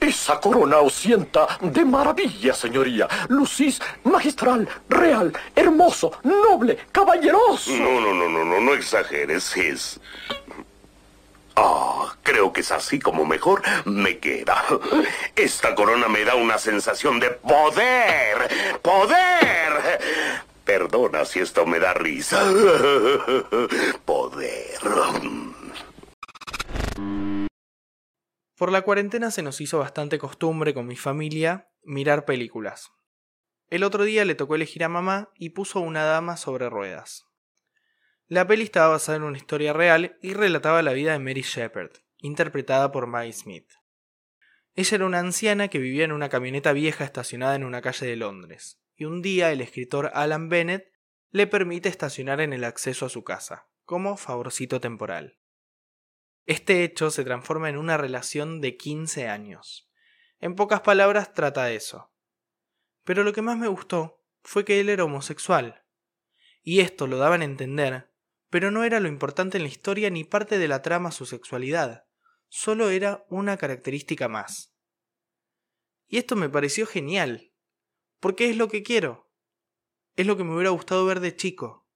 esa corona os sienta de maravilla, señoría. Lucís magistral, real, hermoso, noble, caballeroso. No, no, no, no, no, no exageres, es... Ah, creo que es así como mejor me queda. Esta corona me da una sensación de poder. ¡Poder! Perdona si esto me da risa. Poder. Por la cuarentena se nos hizo bastante costumbre con mi familia mirar películas. El otro día le tocó elegir a mamá y puso una dama sobre ruedas. La peli estaba basada en una historia real y relataba la vida de Mary Shepard, interpretada por Maggie Smith. Ella era una anciana que vivía en una camioneta vieja estacionada en una calle de Londres, y un día el escritor Alan Bennett le permite estacionar en el acceso a su casa, como favorcito temporal. Este hecho se transforma en una relación de 15 años. En pocas palabras trata de eso. Pero lo que más me gustó fue que él era homosexual. Y esto lo daban a entender pero no era lo importante en la historia ni parte de la trama su sexualidad, solo era una característica más. Y esto me pareció genial, porque es lo que quiero. Es lo que me hubiera gustado ver de chico,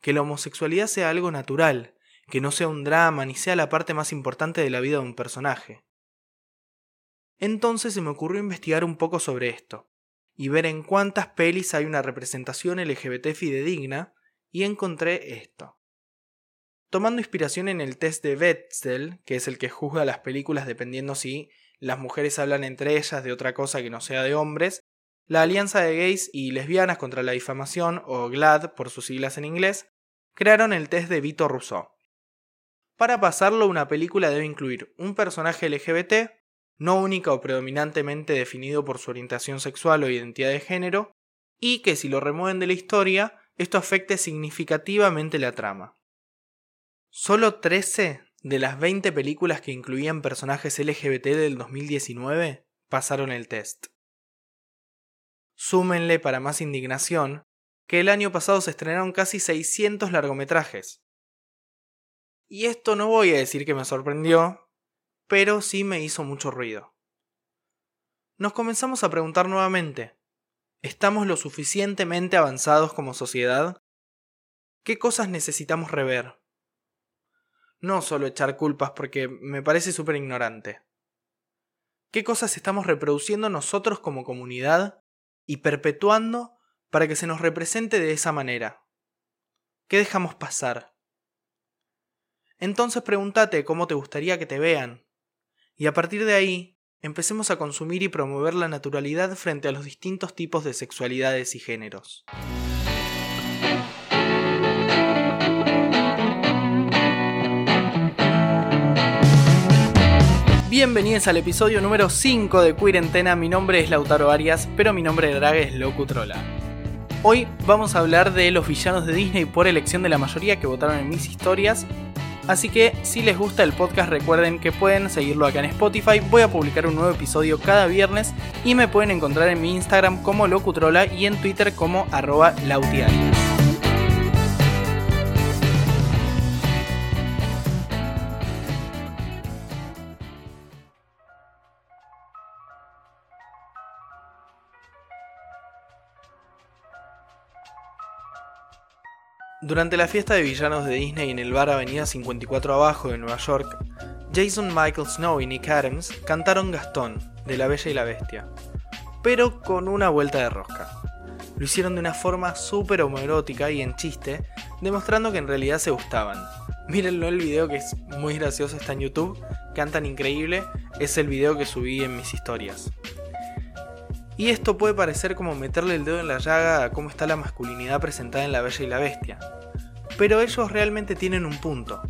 que la homosexualidad sea algo natural, que no sea un drama ni sea la parte más importante de la vida de un personaje. Entonces se me ocurrió investigar un poco sobre esto, y ver en cuántas pelis hay una representación LGBT fidedigna, y encontré esto. Tomando inspiración en el test de Betzel, que es el que juzga las películas dependiendo si las mujeres hablan entre ellas de otra cosa que no sea de hombres, la Alianza de Gays y Lesbianas contra la Difamación, o GLAD por sus siglas en inglés, crearon el test de Vito Rousseau. Para pasarlo, una película debe incluir un personaje LGBT, no única o predominantemente definido por su orientación sexual o identidad de género, y que si lo remueven de la historia, esto afecte significativamente la trama. Solo 13 de las 20 películas que incluían personajes LGBT del 2019 pasaron el test. Súmenle para más indignación que el año pasado se estrenaron casi 600 largometrajes. Y esto no voy a decir que me sorprendió, pero sí me hizo mucho ruido. Nos comenzamos a preguntar nuevamente, ¿estamos lo suficientemente avanzados como sociedad? ¿Qué cosas necesitamos rever? no solo echar culpas porque me parece súper ignorante. ¿Qué cosas estamos reproduciendo nosotros como comunidad y perpetuando para que se nos represente de esa manera? ¿Qué dejamos pasar? Entonces pregúntate cómo te gustaría que te vean. Y a partir de ahí, empecemos a consumir y promover la naturalidad frente a los distintos tipos de sexualidades y géneros. Bienvenidos al episodio número 5 de Queerentena. Mi nombre es Lautaro Arias, pero mi nombre de drag es Locutrola. Hoy vamos a hablar de los villanos de Disney por elección de la mayoría que votaron en mis historias. Así que si les gusta el podcast recuerden que pueden seguirlo acá en Spotify. Voy a publicar un nuevo episodio cada viernes y me pueden encontrar en mi Instagram como Locutrola y en Twitter como arroba lautiarias. Durante la fiesta de villanos de Disney en el bar Avenida 54 Abajo de Nueva York, Jason Michael Snow y Nick Adams cantaron Gastón, de La Bella y la Bestia, pero con una vuelta de rosca. Lo hicieron de una forma súper homoerótica y en chiste, demostrando que en realidad se gustaban. Mírenlo el video que es muy gracioso, está en YouTube, cantan increíble, es el video que subí en mis historias. Y esto puede parecer como meterle el dedo en la llaga a cómo está la masculinidad presentada en La Bella y la Bestia. Pero ellos realmente tienen un punto.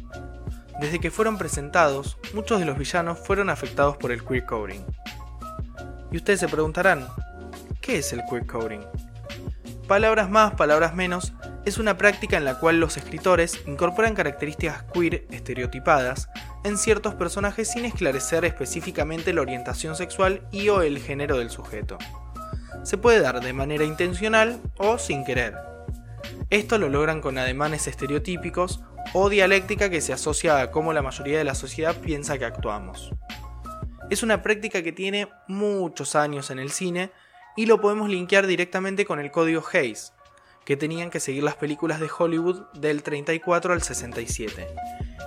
Desde que fueron presentados, muchos de los villanos fueron afectados por el queer coding. Y ustedes se preguntarán, ¿qué es el queer coding? Palabras más, palabras menos, es una práctica en la cual los escritores incorporan características queer estereotipadas en ciertos personajes sin esclarecer específicamente la orientación sexual y o el género del sujeto. Se puede dar de manera intencional o sin querer. Esto lo logran con ademanes estereotípicos o dialéctica que se asocia a cómo la mayoría de la sociedad piensa que actuamos. Es una práctica que tiene muchos años en el cine y lo podemos linkear directamente con el código Hayes, que tenían que seguir las películas de Hollywood del 34 al 67,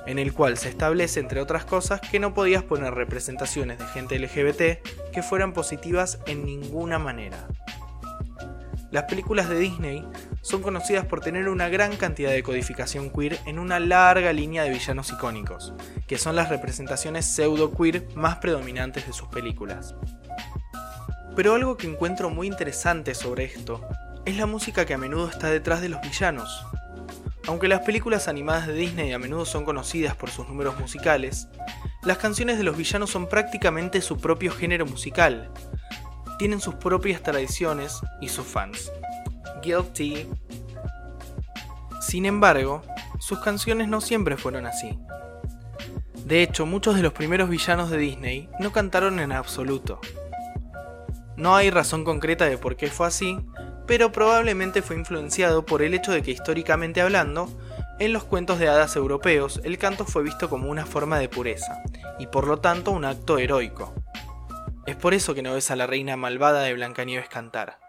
en el cual se establece, entre otras cosas, que no podías poner representaciones de gente LGBT que fueran positivas en ninguna manera. Las películas de Disney son conocidas por tener una gran cantidad de codificación queer en una larga línea de villanos icónicos, que son las representaciones pseudo-queer más predominantes de sus películas. Pero algo que encuentro muy interesante sobre esto es la música que a menudo está detrás de los villanos. Aunque las películas animadas de Disney a menudo son conocidas por sus números musicales, las canciones de los villanos son prácticamente su propio género musical. Tienen sus propias tradiciones y sus fans. Guilty. Sin embargo, sus canciones no siempre fueron así. De hecho, muchos de los primeros villanos de Disney no cantaron en absoluto. No hay razón concreta de por qué fue así, pero probablemente fue influenciado por el hecho de que históricamente hablando, en los cuentos de hadas europeos el canto fue visto como una forma de pureza, y por lo tanto un acto heroico. Es por eso que no ves a la reina malvada de Blancanieves cantar.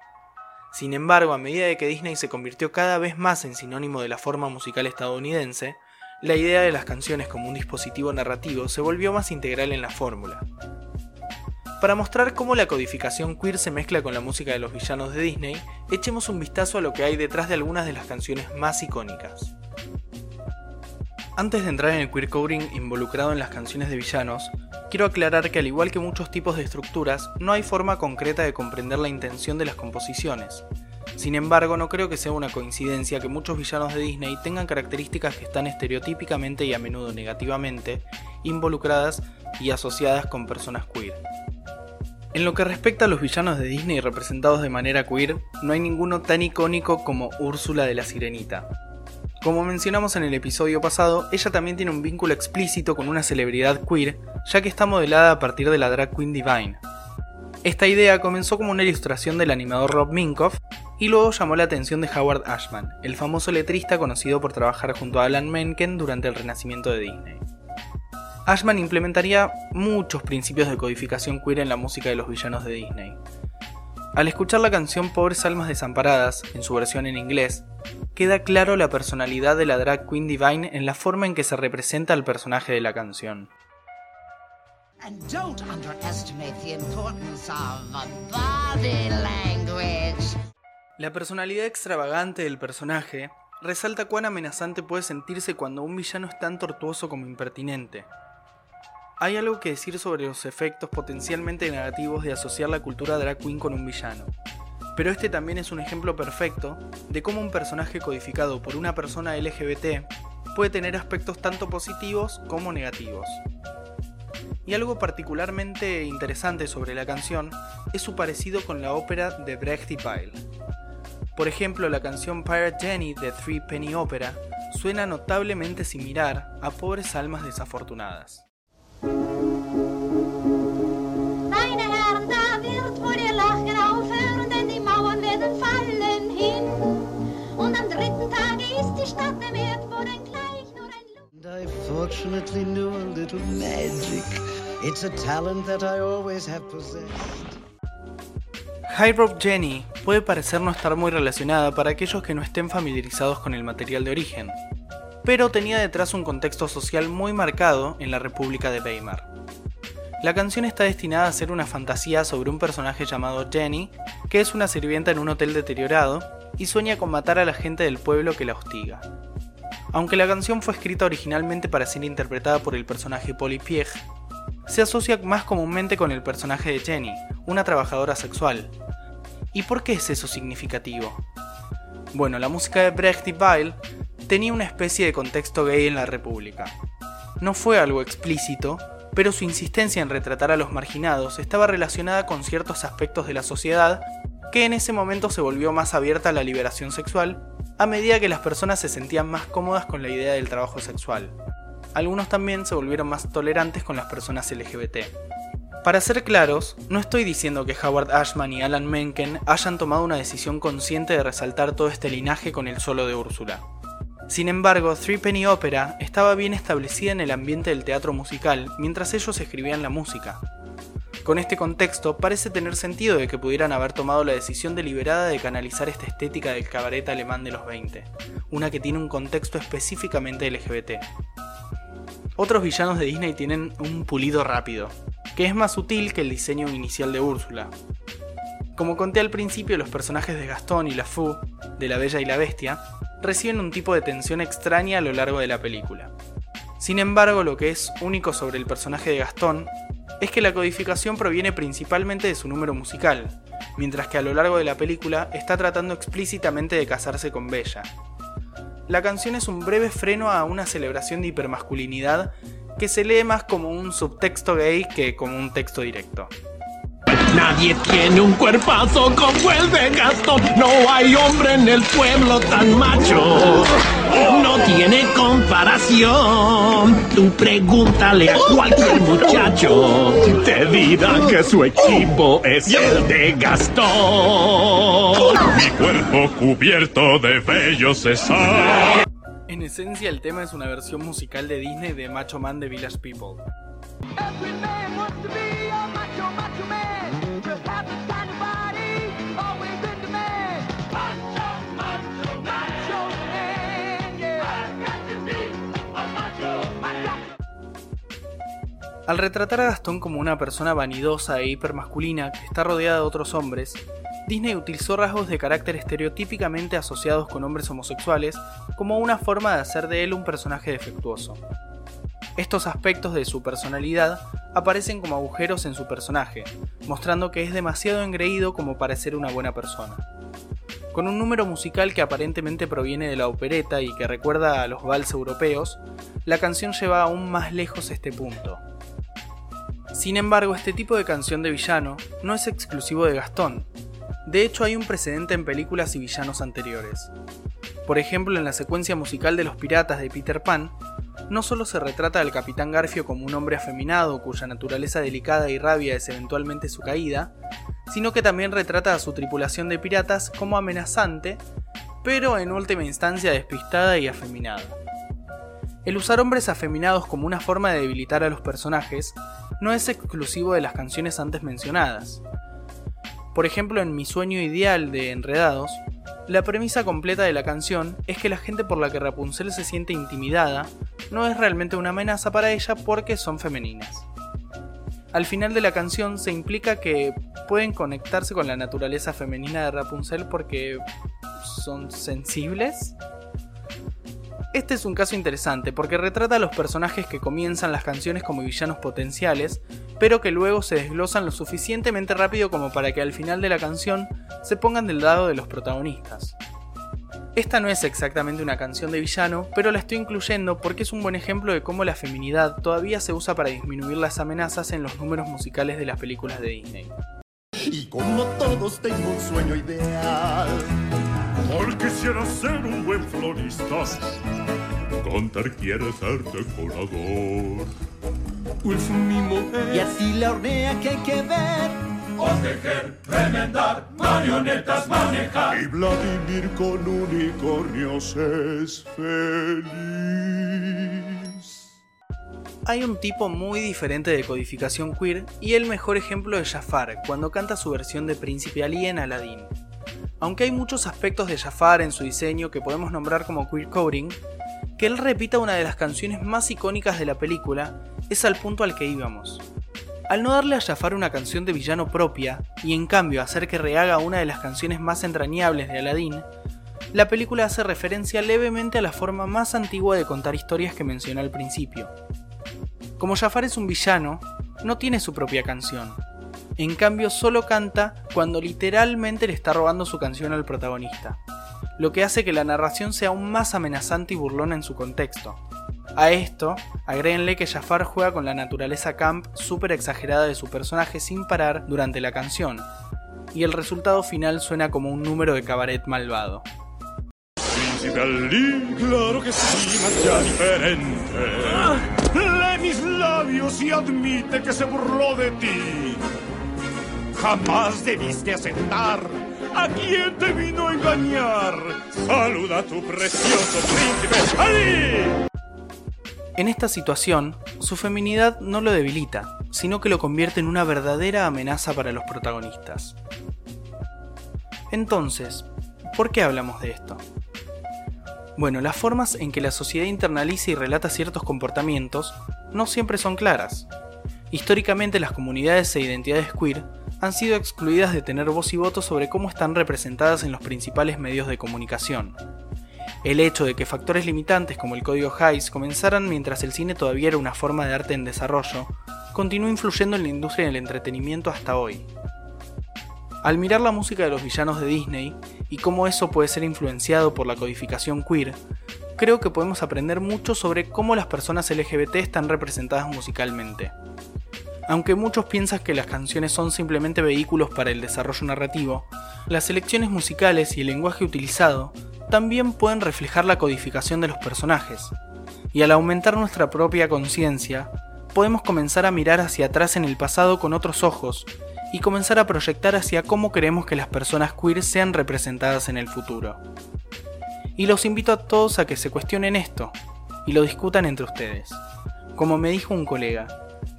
Sin embargo, a medida de que Disney se convirtió cada vez más en sinónimo de la forma musical estadounidense, la idea de las canciones como un dispositivo narrativo se volvió más integral en la fórmula. Para mostrar cómo la codificación queer se mezcla con la música de los villanos de Disney, echemos un vistazo a lo que hay detrás de algunas de las canciones más icónicas. Antes de entrar en el queer coding involucrado en las canciones de villanos, quiero aclarar que al igual que muchos tipos de estructuras, no hay forma concreta de comprender la intención de las composiciones. Sin embargo, no creo que sea una coincidencia que muchos villanos de Disney tengan características que están estereotípicamente y a menudo negativamente involucradas y asociadas con personas queer. En lo que respecta a los villanos de Disney representados de manera queer, no hay ninguno tan icónico como Úrsula de la Sirenita. Como mencionamos en el episodio pasado, ella también tiene un vínculo explícito con una celebridad queer, ya que está modelada a partir de la drag queen Divine. Esta idea comenzó como una ilustración del animador Rob Minkoff y luego llamó la atención de Howard Ashman, el famoso letrista conocido por trabajar junto a Alan Menken durante el renacimiento de Disney. Ashman implementaría muchos principios de codificación queer en la música de los villanos de Disney. Al escuchar la canción Pobres Almas Desamparadas, en su versión en inglés, queda claro la personalidad de la drag queen Divine en la forma en que se representa al personaje de la canción. La personalidad extravagante del personaje resalta cuán amenazante puede sentirse cuando un villano es tan tortuoso como impertinente, hay algo que decir sobre los efectos potencialmente negativos de asociar la cultura drag queen con un villano. Pero este también es un ejemplo perfecto de cómo un personaje codificado por una persona LGBT puede tener aspectos tanto positivos como negativos. Y algo particularmente interesante sobre la canción es su parecido con la ópera de Brecht y Pyle. Por ejemplo, la canción Pirate Jenny de Three Penny Opera suena notablemente similar a Pobres Almas Desafortunadas. High Rope Jenny puede parecer no estar muy relacionada para aquellos que no estén familiarizados con el material de origen, pero tenía detrás un contexto social muy marcado en la República de Weimar. La canción está destinada a ser una fantasía sobre un personaje llamado Jenny, que es una sirvienta en un hotel deteriorado y sueña con matar a la gente del pueblo que la hostiga. Aunque la canción fue escrita originalmente para ser interpretada por el personaje Polly Pieg, se asocia más comúnmente con el personaje de Jenny, una trabajadora sexual. ¿Y por qué es eso significativo? Bueno, la música de Brecht y Weil tenía una especie de contexto gay en la República. No fue algo explícito, pero su insistencia en retratar a los marginados estaba relacionada con ciertos aspectos de la sociedad que en ese momento se volvió más abierta a la liberación sexual a medida que las personas se sentían más cómodas con la idea del trabajo sexual. Algunos también se volvieron más tolerantes con las personas LGBT. Para ser claros, no estoy diciendo que Howard Ashman y Alan Menken hayan tomado una decisión consciente de resaltar todo este linaje con el solo de Úrsula. Sin embargo, Three Penny Opera estaba bien establecida en el ambiente del teatro musical mientras ellos escribían la música. Con este contexto, parece tener sentido de que pudieran haber tomado la decisión deliberada de canalizar esta estética del cabaret alemán de los 20, una que tiene un contexto específicamente LGBT. Otros villanos de Disney tienen un pulido rápido, que es más sutil que el diseño inicial de Úrsula. Como conté al principio, los personajes de Gastón y la Fou, de La Bella y la Bestia, reciben un tipo de tensión extraña a lo largo de la película. Sin embargo, lo que es único sobre el personaje de Gastón es que la codificación proviene principalmente de su número musical, mientras que a lo largo de la película está tratando explícitamente de casarse con Bella. La canción es un breve freno a una celebración de hipermasculinidad que se lee más como un subtexto gay que como un texto directo. Nadie tiene un cuerpazo como el de Gastón. No hay hombre en el pueblo tan macho. No tiene comparación. Tú pregúntale a cualquier muchacho. Te dirá que su equipo es el de Gastón. Mi cuerpo cubierto de vello cesar. En esencia, el tema es una versión musical de Disney de Macho Man de Village People. Al retratar a Gastón como una persona vanidosa e hipermasculina que está rodeada de otros hombres, Disney utilizó rasgos de carácter estereotípicamente asociados con hombres homosexuales como una forma de hacer de él un personaje defectuoso. Estos aspectos de su personalidad aparecen como agujeros en su personaje, mostrando que es demasiado engreído como para ser una buena persona. Con un número musical que aparentemente proviene de la opereta y que recuerda a los vals europeos, la canción lleva aún más lejos este punto. Sin embargo, este tipo de canción de villano no es exclusivo de Gastón. De hecho, hay un precedente en películas y villanos anteriores. Por ejemplo, en la secuencia musical de Los Piratas de Peter Pan, no solo se retrata al Capitán Garfio como un hombre afeminado cuya naturaleza delicada y rabia es eventualmente su caída, sino que también retrata a su tripulación de piratas como amenazante, pero en última instancia despistada y afeminada. El usar hombres afeminados como una forma de debilitar a los personajes no es exclusivo de las canciones antes mencionadas. Por ejemplo, en Mi sueño ideal de Enredados, la premisa completa de la canción es que la gente por la que Rapunzel se siente intimidada no es realmente una amenaza para ella porque son femeninas. Al final de la canción se implica que pueden conectarse con la naturaleza femenina de Rapunzel porque son sensibles este es un caso interesante porque retrata a los personajes que comienzan las canciones como villanos potenciales, pero que luego se desglosan lo suficientemente rápido como para que al final de la canción se pongan del lado de los protagonistas. Esta no es exactamente una canción de villano, pero la estoy incluyendo porque es un buen ejemplo de cómo la feminidad todavía se usa para disminuir las amenazas en los números musicales de las películas de Disney. Y como todos tengo un sueño ideal. Porque quisiera ser un buen florista. Contar quiere ser decorador. Pues mi mujer. Y así la hornea que hay que ver. O tejer, remendar, marionetas manejar. Y Vladimir con unicornios es feliz. Hay un tipo muy diferente de codificación queer y el mejor ejemplo es Jafar, cuando canta su versión de Príncipe Ali en Aladdin. Aunque hay muchos aspectos de Jafar en su diseño que podemos nombrar como queer coding, que él repita una de las canciones más icónicas de la película es al punto al que íbamos. Al no darle a Jafar una canción de villano propia, y en cambio hacer que rehaga una de las canciones más entrañables de Aladdin, la película hace referencia levemente a la forma más antigua de contar historias que mencioné al principio, como Jafar es un villano, no tiene su propia canción. En cambio, solo canta cuando literalmente le está robando su canción al protagonista, lo que hace que la narración sea aún más amenazante y burlona en su contexto. A esto, agréguenle que Jafar juega con la naturaleza camp súper exagerada de su personaje sin parar durante la canción, y el resultado final suena como un número de cabaret malvado. claro que sí, diferente mis labios y admite que se burló de ti. Jamás debiste aceptar a quien te vino a engañar. Saluda a tu precioso príncipe Ali. En esta situación, su feminidad no lo debilita, sino que lo convierte en una verdadera amenaza para los protagonistas. Entonces, ¿por qué hablamos de esto? Bueno, las formas en que la sociedad internaliza y relata ciertos comportamientos no siempre son claras. Históricamente las comunidades e identidades queer han sido excluidas de tener voz y voto sobre cómo están representadas en los principales medios de comunicación. El hecho de que factores limitantes como el código Hayes comenzaran mientras el cine todavía era una forma de arte en desarrollo, continúa influyendo en la industria del entretenimiento hasta hoy. Al mirar la música de los villanos de Disney y cómo eso puede ser influenciado por la codificación queer, creo que podemos aprender mucho sobre cómo las personas LGBT están representadas musicalmente. Aunque muchos piensan que las canciones son simplemente vehículos para el desarrollo narrativo, las elecciones musicales y el lenguaje utilizado también pueden reflejar la codificación de los personajes, y al aumentar nuestra propia conciencia, podemos comenzar a mirar hacia atrás en el pasado con otros ojos y comenzar a proyectar hacia cómo queremos que las personas queer sean representadas en el futuro. Y los invito a todos a que se cuestionen esto y lo discutan entre ustedes. Como me dijo un colega,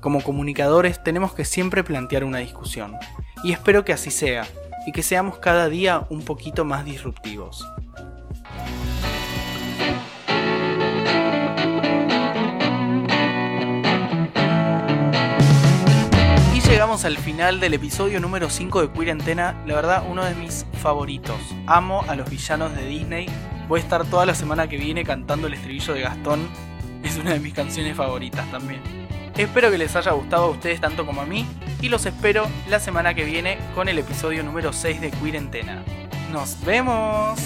como comunicadores tenemos que siempre plantear una discusión, y espero que así sea, y que seamos cada día un poquito más disruptivos. llegamos al final del episodio número 5 de Queer Antena. La verdad, uno de mis favoritos. Amo a los villanos de Disney. Voy a estar toda la semana que viene cantando el estribillo de Gastón. Es una de mis canciones favoritas también. Espero que les haya gustado a ustedes tanto como a mí. Y los espero la semana que viene con el episodio número 6 de Queer Antena. ¡Nos vemos!